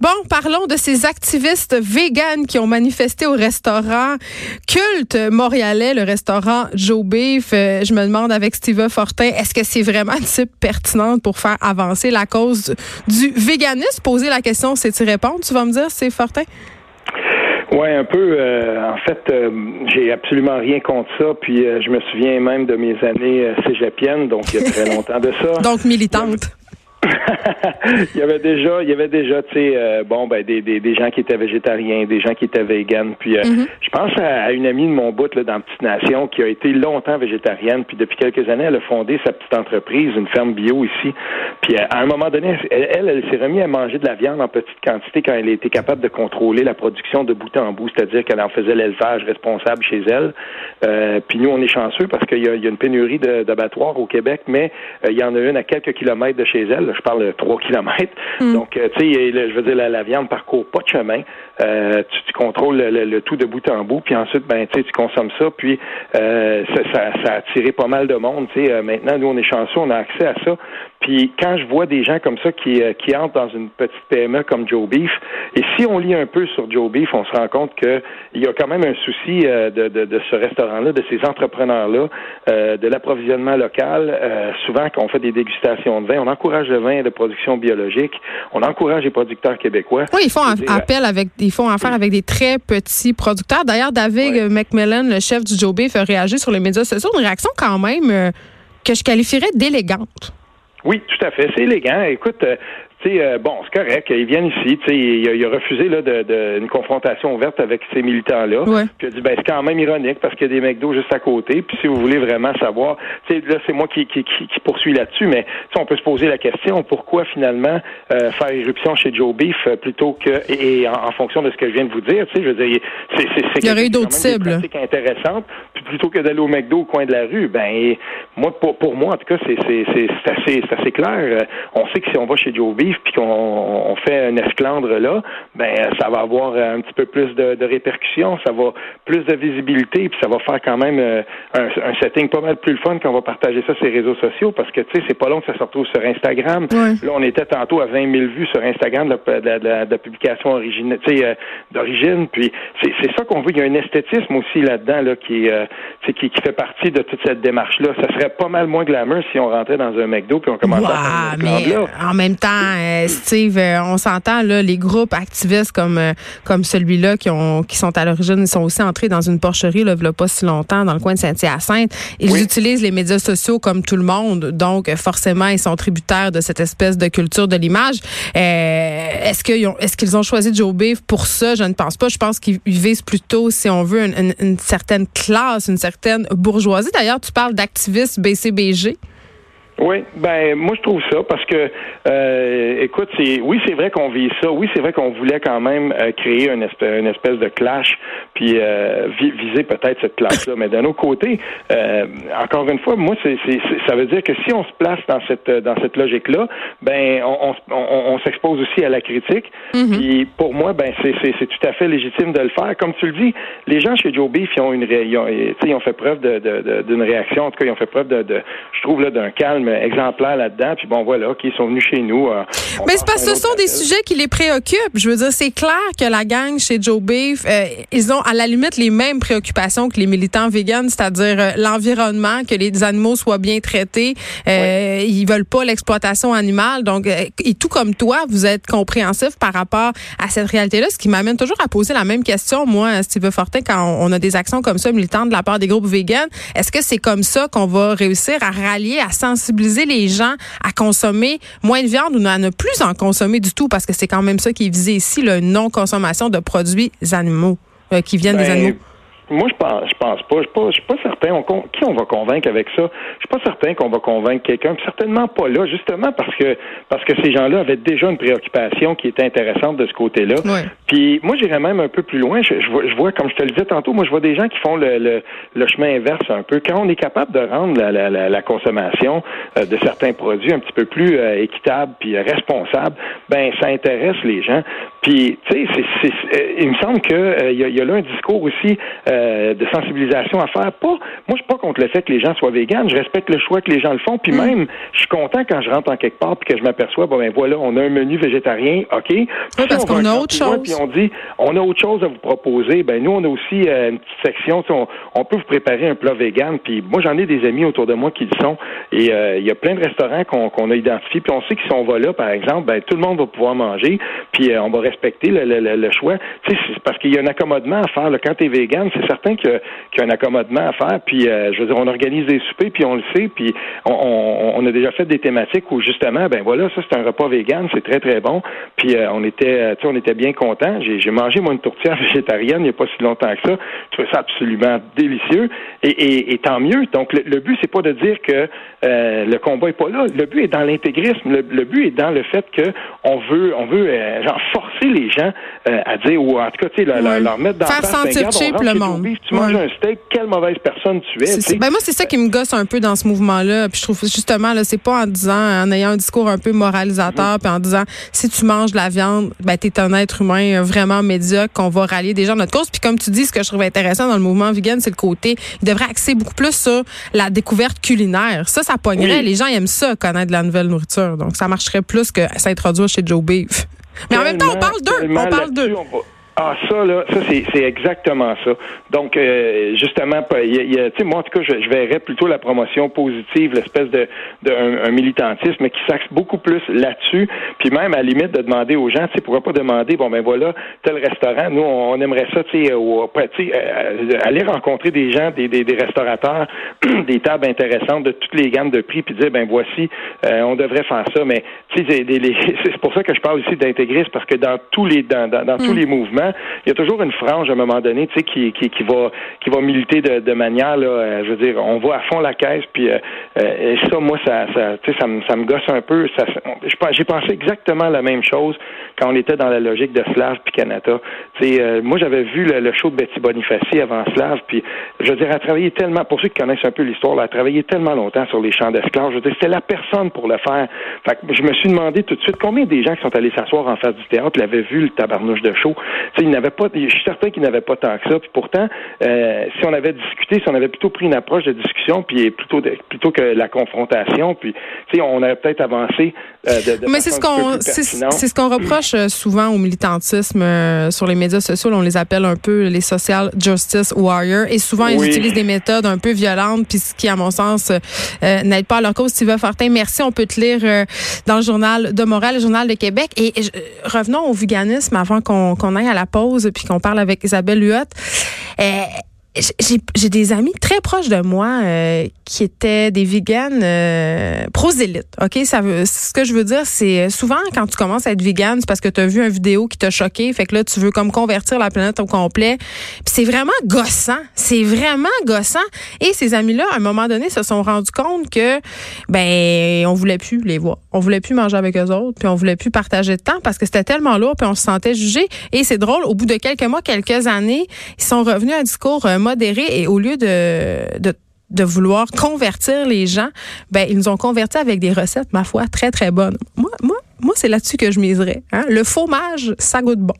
Bon, parlons de ces activistes véganes qui ont manifesté au restaurant culte montréalais, le restaurant Joe Beef. Euh, je me demande avec Steve Fortin, est-ce que c'est vraiment une type pertinente pour faire avancer la cause du véganisme? Poser la question, c'est y répondre, tu vas me dire, c'est Fortin? Oui, un peu. Euh, en fait, euh, j'ai absolument rien contre ça. Puis je me souviens même de mes années cégepiennes, donc il y a très longtemps de ça. donc militante. il y avait déjà, il y avait déjà, tu sais, euh, bon, ben des, des, des, gens qui étaient végétariens, des gens qui étaient véganes. Puis, euh, mm-hmm. je pense à, une amie de mon bout là, dans Petite Nation qui a été longtemps végétarienne. Puis depuis quelques années, elle a fondé sa petite entreprise, une ferme bio ici. Puis euh, à un moment donné, elle, elle, s'est remise à manger de la viande en petite quantité quand elle était capable de contrôler la production de bout en bout, c'est-à-dire qu'elle en faisait l'élevage responsable chez elle. puis nous, on est chanceux parce qu'il y, y, a une pénurie d'abattoirs au Québec, mais il y en a une à quelques kilomètres de chez elle je parle de 3 kilomètres. Hmm. Donc, euh, tu sais, je veux dire, la, la, viande parcourt pas de chemin. Euh, tu, contrôles le, tout de bout en bout, puis ensuite, ben, tu consommes ça, puis euh, ça, ça, a attiré pas mal de monde. Maintenant, nous, on est chanceux, on a accès à ça. Puis quand je vois des gens comme ça qui, qui entrent dans une petite PME comme Joe Beef, et si on lit un peu sur Joe Beef, on se rend compte qu'il y a quand même un souci de, de, de, ce restaurant-là, de ces entrepreneurs-là, de l'approvisionnement local. souvent, quand on fait des dégustations de vin, on encourage le vin de production biologique. On encourage les producteurs québécois. Oui, ils font appel avec, ils font affaire avec des très petits producteurs. D'ailleurs, David McMillan, le chef du Joe Beef, a réagi sur les médias sociaux. Une réaction quand même euh, que je qualifierais d'élégante. Oui, tout à fait. C'est élégant. Écoute, euh, sais, euh, bon, c'est correct, ils viennent ici, tu sais, il, a refusé là de, de, une confrontation ouverte avec ces militants-là. Puis il a dit, ben c'est quand même ironique parce qu'il y a des McDo juste à côté. Puis si vous voulez vraiment savoir, tu sais, là c'est moi qui, qui, qui, poursuis là-dessus, mais on peut se poser la question pourquoi finalement euh, faire irruption chez Joe Beef euh, plutôt que et, en, fonction de ce que je viens de vous dire, tu sais, je veux dire, c'est c'est il y aurait d'autres cibles intéressantes. Puis plutôt que d'aller au McDo au coin de la rue, ben moi pour, pour moi en tout cas c'est c'est c'est assez c'est assez clair. On sait que si on va chez Joe Beef puis qu'on fait un esclandre là, ben ça va avoir un petit peu plus de, répercussions, ça va plus de visibilité, puis ça va faire quand même euh, un, setting pas mal plus le fun quand on va partager ça sur les réseaux sociaux, parce que tu sais, c'est pas long que ça se retrouve sur Instagram. Là, on était tantôt à 20 000 vues sur Instagram de la, publication origine, euh, d'origine, puis c'est ça qu'on veut. Il y a un esthétisme aussi là-dedans là qui, euh, qui, qui fait partie de toute cette démarche-là. Ça serait pas mal moins glamour si on rentrait dans un McDo puis on commençait à faire mais en même temps, euh, Steve, euh, on s'entend là, les groupes activistes comme euh, comme celui-là qui ont qui sont à l'origine, ils sont aussi entrés dans une porcherie là, a pas si longtemps dans le coin de Saint-Hyacinthe. Ils utilisent les médias sociaux comme tout le monde, donc forcément ils sont tributaires de cette espèce de culture de l'image. est-ce qu'ils ont est-ce qu'ils ont choisi Joe Beef pour ça? Je ne pense pas. Je pense qu'ils visent plutôt, si on veut, une, une certaine classe, une certaine bourgeoisie. D'ailleurs, tu parles d'activistes BCBG. Oui, ben moi je trouve ça parce que euh, écoute, c'est oui c'est vrai qu'on vit ça, oui c'est vrai qu'on voulait quand même euh, créer une espèce, une espèce de clash, puis euh, viser peut-être cette classe-là, mais d'un autre côté, euh, encore une fois, moi c'est, ça veut dire que si on se place dans cette dans cette logique-là, ben on, on, on, s'expose aussi à la critique. Mm-hmm. Puis pour moi, ben c'est, c'est, tout à fait légitime de le faire. Comme tu le dis, les gens chez Joe Beef ils ont une ils ont, ils ont fait preuve de, d'une réaction, en tout cas ils ont fait preuve de, de je trouve là d'un calme exemplaires là-dedans. Puis bon, voilà, qui sont venus chez nous. Euh, Mais c'est parce que ce sont des sujets qui les préoccupent. Je veux dire, c'est clair que la gang chez Joe Beef, euh, ils ont à la limite les mêmes préoccupations que les militants véganes, c'est-à-dire euh, l'environnement, que les animaux soient bien traités. Euh, Ils veulent pas l'exploitation animale. Donc, et tout comme toi, vous êtes compréhensif par rapport à cette réalité-là, ce qui m'amène toujours à poser la même question, moi, Steve Fortin, quand on, a des actions comme ça militantes de la part des groupes véganes. Est-ce que c'est comme ça qu'on va réussir à rallier, à sensibiliser les gens à consommer moins de viande ou à ne plus en consommer du tout, parce que c'est quand même ça qui est visé ici, le non-consommation de produits animaux, euh, qui viennent des ben, animaux. Moi, je pense, je pense pas. Je suis pas, suis pas certain. On, qui on va convaincre avec ça Je suis pas certain qu'on va convaincre quelqu'un. Certainement pas là, justement parce que parce que ces gens-là avaient déjà une préoccupation qui était intéressante de ce côté-là. Puis moi, j'irais même un peu plus loin. Je, je, vois, je, vois, comme je te le disais tantôt, moi, je vois des gens qui font le, le, le chemin inverse un peu. Quand on est capable de rendre la, la, la, consommation euh, de certains produits un petit peu plus euh, équitable puis responsable, ben ça intéresse les gens. Puis, tu sais, euh, il me semble qu'il euh, y, a, y a là un discours aussi euh, de sensibilisation à faire. Pas, moi, je suis pas contre le fait que les gens soient véganes. Je respecte le choix que les gens le font. Puis mm. même, je suis content quand je rentre en quelque part puis que je m'aperçois, bon ben voilà, on a un menu végétarien, ok? parce qu'on a autre chose. Puis on dit, on a autre chose à vous proposer. Ben nous, on a aussi une petite section. On, peut vous préparer un plat vegan. Puis moi, j'en ai des amis autour de moi qui le sont. Et il y a plein de restaurants qu'on a identifiés. Puis on sait que si on va là, par exemple, ben tout le monde va pouvoir manger. Puis on va respecter le, le, le choix. C'est parce qu'il y a un accommodement à faire. Là. Quand tu es vegan, c'est certain qu'il y, a un accommodement à faire. Puis, euh, je veux dire, on organise des soupers, puis on le sait. Puis, on, a déjà fait des thématiques où, justement, ben voilà, ça, c'est un repas vegan, c'est très, très bon. Puis, euh, on était euh, tu sais, on était bien contents. J'ai mangé, moi, une tourtière végétarienne il n'y a pas si longtemps que ça. Je trouvais ça absolument délicieux. Et, tant mieux. Donc, le, but, c'est pas de dire que le combat est pas là. Le but est dans l'intégrisme. Le, but est dans le fait que on veut, on veut genre forcer les gens euh, à dire, ou en tout cas, tu sais, leur, mettre dans Faire ben, sentir cheap le monde. tu manges un steak, quelle mauvaise personne tu es. Ben moi, c'est ça qui me gosse un peu dans ce mouvement-là. Puis je trouve justement, là, c'est pas en disant, en ayant un discours un peu moralisateur, mm-hmm. puis en disant, si tu manges de la viande, ben t'es un être humain vraiment médiocre, qu'on va rallier des gens à notre cause. Puis comme tu dis, ce que je trouve intéressant dans le mouvement vegan, c'est le côté, il devrait axer beaucoup plus sur la découverte culinaire. Ça, ça pognerait. Les gens aiment ça, connaître de la nouvelle nourriture. Donc, ça marcherait plus que s'introduire chez Joe Beef. Mais en même temps, on parle d'eux. On parle d'eux. Ah, ça, là, ça, c'est exactement ça. Donc, euh, justement, il y a, moi, en tout cas, je, je, verrais plutôt la promotion positive, l'espèce de, de un, militantisme qui s'axe beaucoup plus là-dessus. Puis même, à la limite, de demander aux gens, tu sais, pourquoi pas demander, bon, ben voilà, tel restaurant, nous, on, aimerait ça, tu sais, euh, aller rencontrer des gens, des, des, des restaurateurs, des tables intéressantes de toutes les gammes de prix, puis dire, ben voici, euh, on devrait faire ça. Mais, tu sais, c'est pour ça que je parle ici d'intégrisme, parce que dans tous les, dans, dans, tous mm. les mouvements, il y a toujours une frange à un moment donné, tu sais, qui, qui, qui va qui va militer de, manière euh, je veux dire, on va à fond la caisse, puis euh, euh, ça, moi, ça, tu sais, ça me gosse un peu. J'ai pensé exactement la même chose quand on était dans la logique de Slav puis Canada. Tu sais, moi, j'avais vu le, show de Betty Bonifaci avant Slav, puis je veux dire, elle a travaillé tellement, pour ceux qui connaissent un peu l'histoire, elle a travaillé tellement longtemps sur les champs d'esclaves. Je veux dire, c'était la personne pour le faire. Fait que je me suis demandé tout de suite combien des gens qui sont allés s'asseoir en face du théâtre l'avaient vu le tabarnouche de show il n'avait pas, je suis certain qu'il n'avait pas tant que ça. Puis pourtant, euh, si on avait discuté, si on avait plutôt pris une approche de discussion, puis plutôt plutôt que la confrontation, puis on aurait peut-être avancé euh, de, de Mais c'est ce qu'on c'est ce qu'on reproche euh, souvent au militantisme sur les médias sociaux. On les appelle un peu les social justice warriors, et souvent ils utilisent des méthodes un peu violentes, puis ce qui, à mon sens, n'aide pas à leur cause. Sylvain Fortin, merci. On peut te lire dans le journal de Montréal, le journal de Québec. Et, revenons au véganisme avant qu'on aille à la pause puis qu'on parle avec Isabelle Huot. Euh, j'ai des amis très proches de moi euh, qui étaient des véganes euh, ce que je veux dire c'est souvent quand tu commences à être végane, c'est parce que tu as vu une vidéo qui t'a choqué, fait que là tu veux comme convertir la planète au complet. Puis c'est vraiment gossant, c'est vraiment gossant et ces amis-là à un moment donné se sont rendus compte que ben on voulait plus les voir. On voulait plus manger avec eux autres, puis on voulait plus partager de temps parce que c'était tellement lourd puis on se sentait jugé et c'est drôle au bout de quelques mois, quelques années, ils sont revenus à un discours euh, modéré et au lieu de, de vouloir convertir les gens, ben ils nous ont convertis avec des recettes, ma foi, très très bonnes. Moi, moi, moi, c'est là-dessus que je miserais. Hein. Le fromage, ça goûte bon.